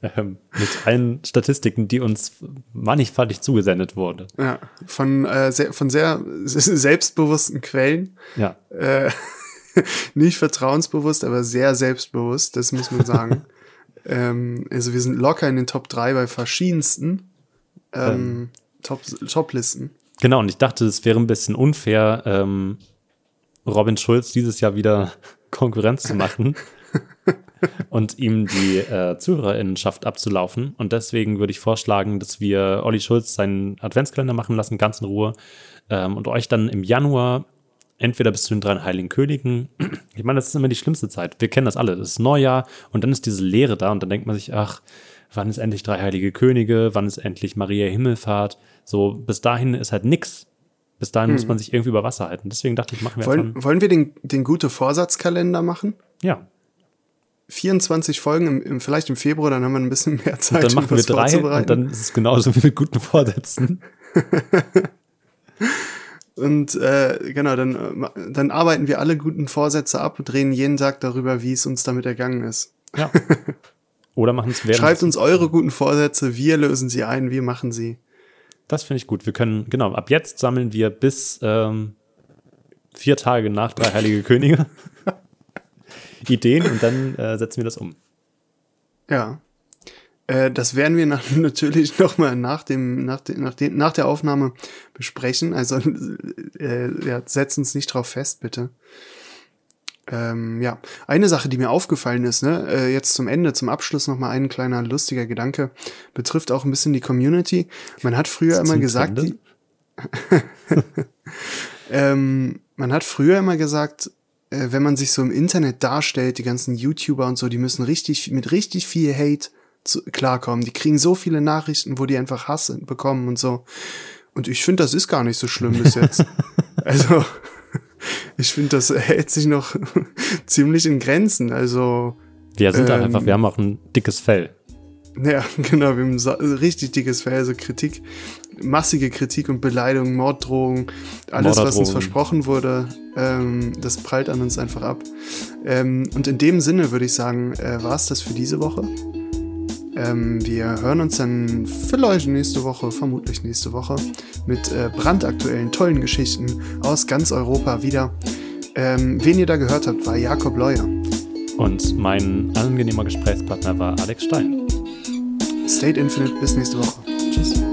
Ähm, mit allen Statistiken, die uns mannigfaltig zugesendet wurde. Ja, von, äh, sehr, von sehr selbstbewussten Quellen. Ja. Äh, nicht vertrauensbewusst, aber sehr selbstbewusst, das muss man sagen. ähm, also wir sind locker in den Top 3 bei verschiedensten ähm, Top, Top-Listen. Genau, und ich dachte, es wäre ein bisschen unfair, ähm, Robin Schulz dieses Jahr wieder Konkurrenz zu machen und ihm die äh, Zuhörerinnenschaft abzulaufen. Und deswegen würde ich vorschlagen, dass wir Olli Schulz seinen Adventskalender machen lassen, ganz in Ruhe, ähm, und euch dann im Januar entweder bis zu den drei Heiligen Königen. Ich meine, das ist immer die schlimmste Zeit. Wir kennen das alle. Das ist Neujahr und dann ist diese Leere da und dann denkt man sich, ach, wann ist endlich drei Heilige Könige? Wann ist endlich Maria Himmelfahrt? So, bis dahin ist halt nix. Bis dahin hm. muss man sich irgendwie über Wasser halten. Deswegen dachte ich, machen wir Wollen, einfach. wollen wir den, den gute Vorsatzkalender machen? Ja. 24 Folgen, im, im, vielleicht im Februar, dann haben wir ein bisschen mehr Zeit. Und dann machen wir drei und dann ist es genauso wie mit guten Vorsätzen. und äh, genau, dann, dann arbeiten wir alle guten Vorsätze ab und reden jeden Tag darüber, wie es uns damit ergangen ist. Ja. Oder machen es Schreibt uns eure guten Vorsätze, wir lösen sie ein, wir machen sie. Das finde ich gut. Wir können, genau, ab jetzt sammeln wir bis ähm, vier Tage nach drei Heilige Könige Ideen und dann äh, setzen wir das um. Ja. Äh, das werden wir nach, natürlich nochmal nach dem, nach, de, nach, de, nach der Aufnahme besprechen. Also äh, ja, setzt uns nicht drauf fest, bitte. Ähm, ja, eine Sache, die mir aufgefallen ist, ne, äh, jetzt zum Ende, zum Abschluss nochmal ein kleiner lustiger Gedanke, betrifft auch ein bisschen die Community. Man hat früher immer gesagt, die, ähm, man hat früher immer gesagt, äh, wenn man sich so im Internet darstellt, die ganzen YouTuber und so, die müssen richtig mit richtig viel Hate zu, klarkommen. Die kriegen so viele Nachrichten, wo die einfach Hass bekommen und so. Und ich finde, das ist gar nicht so schlimm bis jetzt. also, ich finde, das hält sich noch ziemlich in Grenzen. Also. Wir sind ähm, da einfach, wir haben auch ein dickes Fell. Ja, genau, wir haben ein richtig dickes Fell, also Kritik, massige Kritik und Beleidigung, Morddrohung, alles, was uns versprochen wurde, ähm, das prallt an uns einfach ab. Ähm, und in dem Sinne würde ich sagen, äh, war es das für diese Woche. Ähm, wir hören uns dann vielleicht nächste Woche, vermutlich nächste Woche, mit äh, brandaktuellen, tollen Geschichten aus ganz Europa wieder. Ähm, wen ihr da gehört habt, war Jakob Leuer. Und mein angenehmer Gesprächspartner war Alex Stein. State Infinite, bis nächste Woche. Tschüss.